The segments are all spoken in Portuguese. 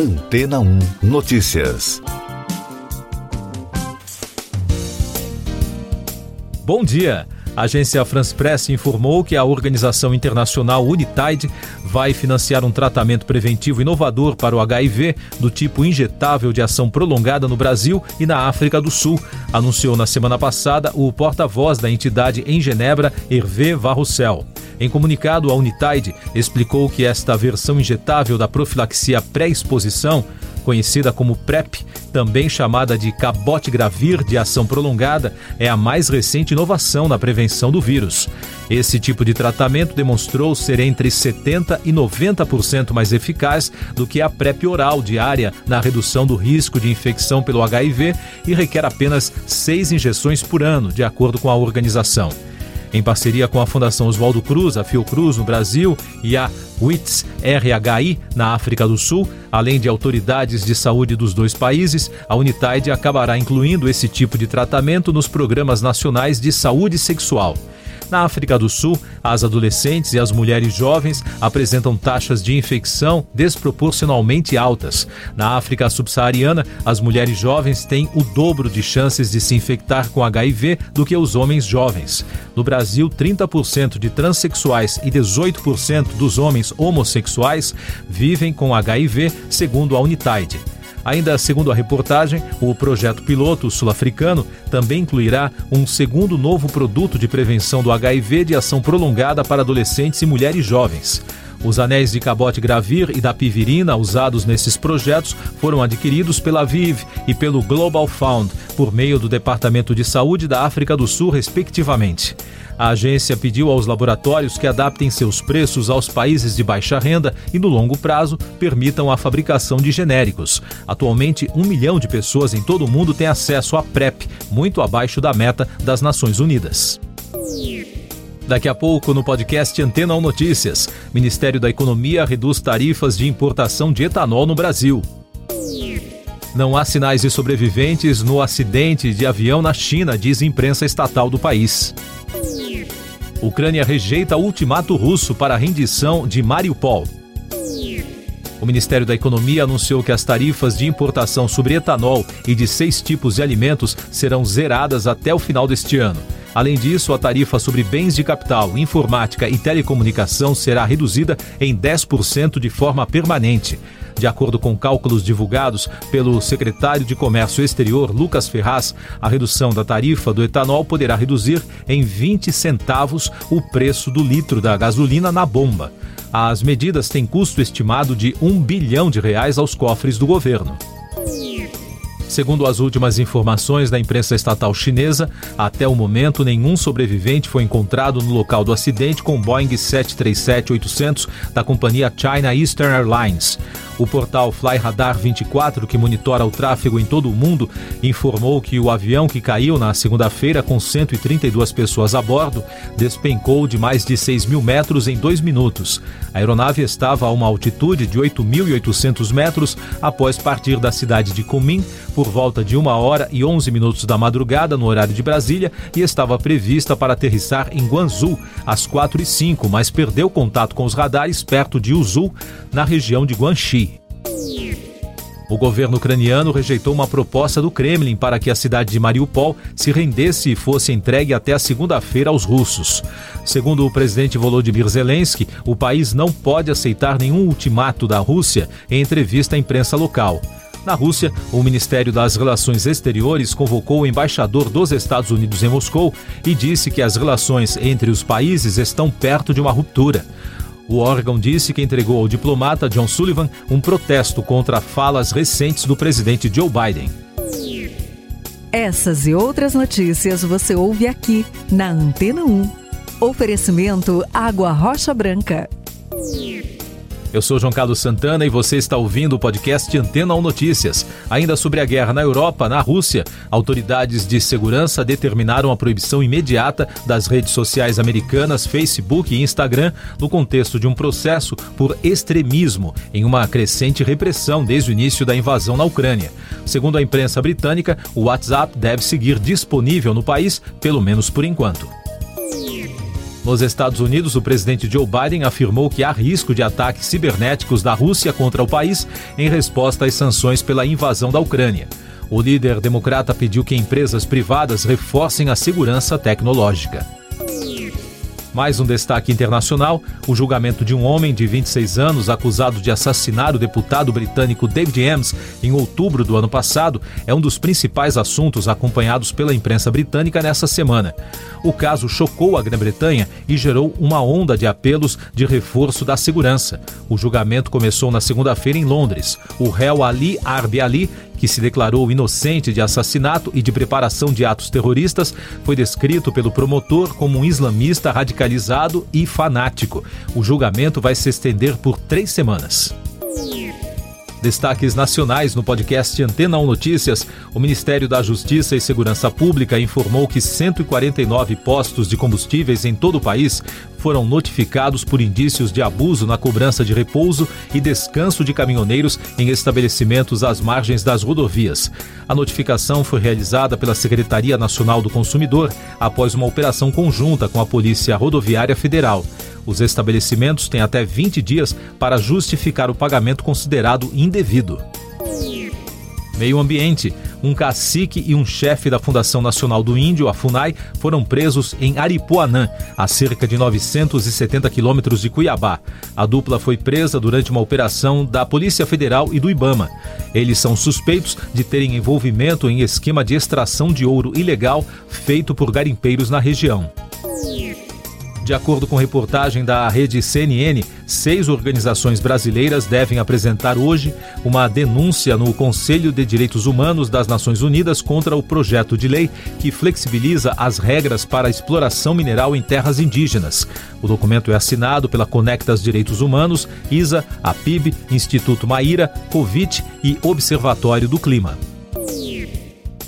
Antena 1 Notícias. Bom dia. A agência France Press informou que a organização internacional Unitide vai financiar um tratamento preventivo inovador para o HIV do tipo injetável de ação prolongada no Brasil e na África do Sul, anunciou na semana passada o porta-voz da entidade em Genebra, Hervé Varrocel. Em comunicado, a Unitide explicou que esta versão injetável da profilaxia pré-exposição conhecida como PrEP, também chamada de cabotegravir de ação prolongada, é a mais recente inovação na prevenção do vírus. Esse tipo de tratamento demonstrou ser entre 70% e 90% mais eficaz do que a PrEP oral diária na redução do risco de infecção pelo HIV e requer apenas seis injeções por ano, de acordo com a organização em parceria com a Fundação Oswaldo Cruz, a Fiocruz no Brasil e a WITS RHI na África do Sul, além de autoridades de saúde dos dois países, a Unitide acabará incluindo esse tipo de tratamento nos programas nacionais de saúde sexual. Na África do Sul, as adolescentes e as mulheres jovens apresentam taxas de infecção desproporcionalmente altas. Na África subsaariana, as mulheres jovens têm o dobro de chances de se infectar com HIV do que os homens jovens. No Brasil, 30% de transexuais e 18% dos homens homossexuais vivem com HIV, segundo a Unitide. Ainda segundo a reportagem, o projeto piloto sul-africano também incluirá um segundo novo produto de prevenção do HIV de ação prolongada para adolescentes e mulheres jovens. Os anéis de cabote gravir e da pivirina usados nesses projetos foram adquiridos pela Viv e pelo Global Fund por meio do Departamento de Saúde da África do Sul, respectivamente. A agência pediu aos laboratórios que adaptem seus preços aos países de baixa renda e, no longo prazo, permitam a fabricação de genéricos. Atualmente, um milhão de pessoas em todo o mundo têm acesso à PrEP, muito abaixo da meta das Nações Unidas. Daqui a pouco, no podcast Antena 1 Notícias, Ministério da Economia reduz tarifas de importação de etanol no Brasil. Não há sinais de sobreviventes no acidente de avião na China, diz imprensa estatal do país. Ucrânia rejeita ultimato russo para a rendição de Mariupol. O Ministério da Economia anunciou que as tarifas de importação sobre etanol e de seis tipos de alimentos serão zeradas até o final deste ano. Além disso, a tarifa sobre bens de capital, informática e telecomunicação será reduzida em 10% de forma permanente. De acordo com cálculos divulgados pelo secretário de Comércio Exterior, Lucas Ferraz, a redução da tarifa do etanol poderá reduzir em 20 centavos o preço do litro da gasolina na bomba. As medidas têm custo estimado de um bilhão de reais aos cofres do governo. Segundo as últimas informações da imprensa estatal chinesa, até o momento nenhum sobrevivente foi encontrado no local do acidente com Boeing 737-800 da companhia China Eastern Airlines. O portal Fly Radar 24, que monitora o tráfego em todo o mundo, informou que o avião que caiu na segunda-feira com 132 pessoas a bordo despencou de mais de 6 mil metros em dois minutos. A aeronave estava a uma altitude de 8.800 metros após partir da cidade de Kunming por volta de uma hora e 11 minutos da madrugada no horário de Brasília e estava prevista para aterrissar em Guangzhou às 4 e 5, mas perdeu contato com os radares perto de Uzul, na região de Guangxi. O governo ucraniano rejeitou uma proposta do Kremlin para que a cidade de Mariupol se rendesse e fosse entregue até a segunda-feira aos russos. Segundo o presidente Volodymyr Zelensky, o país não pode aceitar nenhum ultimato da Rússia em entrevista à imprensa local. Na Rússia, o Ministério das Relações Exteriores convocou o embaixador dos Estados Unidos em Moscou e disse que as relações entre os países estão perto de uma ruptura. O órgão disse que entregou ao diplomata John Sullivan um protesto contra falas recentes do presidente Joe Biden. Essas e outras notícias você ouve aqui na Antena 1. Oferecimento Água Rocha Branca. Eu sou João Carlos Santana e você está ouvindo o podcast Antena 1 Notícias. Ainda sobre a guerra na Europa, na Rússia, autoridades de segurança determinaram a proibição imediata das redes sociais americanas Facebook e Instagram no contexto de um processo por extremismo em uma crescente repressão desde o início da invasão na Ucrânia. Segundo a imprensa britânica, o WhatsApp deve seguir disponível no país, pelo menos por enquanto. Nos Estados Unidos, o presidente Joe Biden afirmou que há risco de ataques cibernéticos da Rússia contra o país em resposta às sanções pela invasão da Ucrânia. O líder democrata pediu que empresas privadas reforcem a segurança tecnológica. Mais um destaque internacional: o julgamento de um homem de 26 anos acusado de assassinar o deputado britânico David Ames em outubro do ano passado é um dos principais assuntos acompanhados pela imprensa britânica nessa semana. O caso chocou a Grã-Bretanha e gerou uma onda de apelos de reforço da segurança. O julgamento começou na segunda-feira em Londres. O réu Ali Arbi Ali que se declarou inocente de assassinato e de preparação de atos terroristas, foi descrito pelo promotor como um islamista radicalizado e fanático. O julgamento vai se estender por três semanas. Destaques nacionais no podcast Antena 1 Notícias. O Ministério da Justiça e Segurança Pública informou que 149 postos de combustíveis em todo o país foram notificados por indícios de abuso na cobrança de repouso e descanso de caminhoneiros em estabelecimentos às margens das rodovias. A notificação foi realizada pela Secretaria Nacional do Consumidor após uma operação conjunta com a Polícia Rodoviária Federal. Os estabelecimentos têm até 20 dias para justificar o pagamento considerado indevido. Meio Ambiente. Um cacique e um chefe da Fundação Nacional do Índio, a FUNAI, foram presos em Aripuanã, a cerca de 970 quilômetros de Cuiabá. A dupla foi presa durante uma operação da Polícia Federal e do Ibama. Eles são suspeitos de terem envolvimento em esquema de extração de ouro ilegal feito por garimpeiros na região. De acordo com reportagem da rede CNN, seis organizações brasileiras devem apresentar hoje uma denúncia no Conselho de Direitos Humanos das Nações Unidas contra o projeto de lei que flexibiliza as regras para a exploração mineral em terras indígenas. O documento é assinado pela Conectas Direitos Humanos, ISA, APIB, Instituto Maíra, COVIT e Observatório do Clima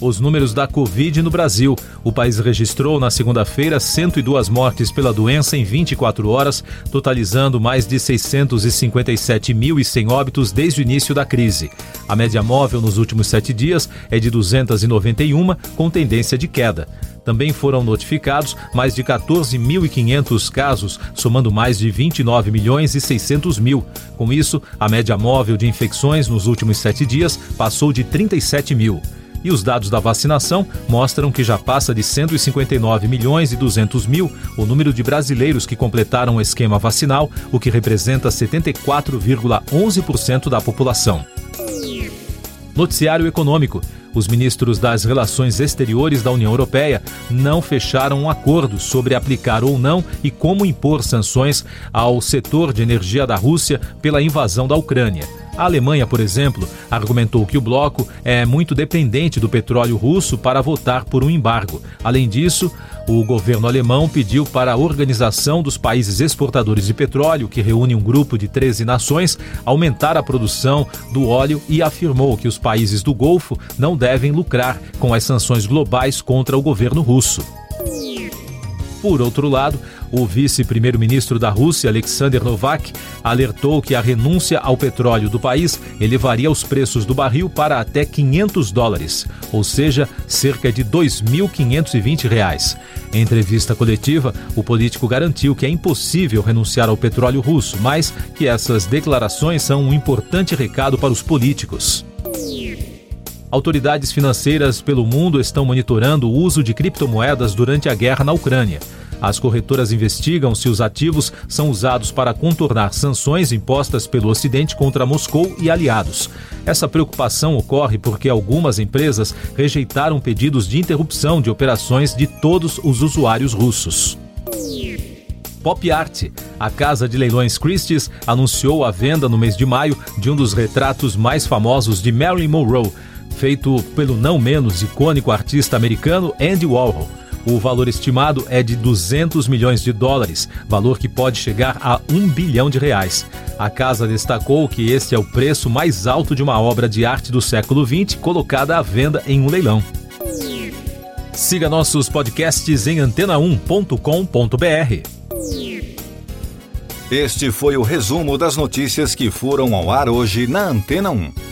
os números da Covid no Brasil. O país registrou na segunda-feira 102 mortes pela doença em 24 horas, totalizando mais de 657.100 óbitos desde o início da crise. A média móvel nos últimos sete dias é de 291, com tendência de queda. Também foram notificados mais de 14.500 casos, somando mais de 29 milhões e 600 mil. Com isso, a média móvel de infecções nos últimos sete dias passou de 37 mil e os dados da vacinação mostram que já passa de 159 milhões e 200 mil o número de brasileiros que completaram o esquema vacinal, o que representa 74,11% da população. Noticiário Econômico. Os ministros das Relações Exteriores da União Europeia não fecharam um acordo sobre aplicar ou não e como impor sanções ao setor de energia da Rússia pela invasão da Ucrânia. A Alemanha, por exemplo, argumentou que o bloco é muito dependente do petróleo russo para votar por um embargo. Além disso, o governo alemão pediu para a Organização dos Países Exportadores de Petróleo, que reúne um grupo de 13 nações, aumentar a produção do óleo e afirmou que os países do Golfo não devem lucrar com as sanções globais contra o governo russo. Por outro lado, o vice-primeiro-ministro da Rússia, Alexander Novak, alertou que a renúncia ao petróleo do país elevaria os preços do barril para até 500 dólares, ou seja, cerca de 2.520 reais. Em entrevista coletiva, o político garantiu que é impossível renunciar ao petróleo russo, mas que essas declarações são um importante recado para os políticos. Autoridades financeiras pelo mundo estão monitorando o uso de criptomoedas durante a guerra na Ucrânia. As corretoras investigam se os ativos são usados para contornar sanções impostas pelo Ocidente contra Moscou e aliados. Essa preocupação ocorre porque algumas empresas rejeitaram pedidos de interrupção de operações de todos os usuários russos. Pop Art. A casa de leilões Christie's anunciou a venda no mês de maio de um dos retratos mais famosos de Marilyn Monroe, feito pelo não menos icônico artista americano Andy Warhol. O valor estimado é de 200 milhões de dólares, valor que pode chegar a 1 bilhão de reais. A casa destacou que este é o preço mais alto de uma obra de arte do século XX colocada à venda em um leilão. Siga nossos podcasts em antena1.com.br. Este foi o resumo das notícias que foram ao ar hoje na Antena 1.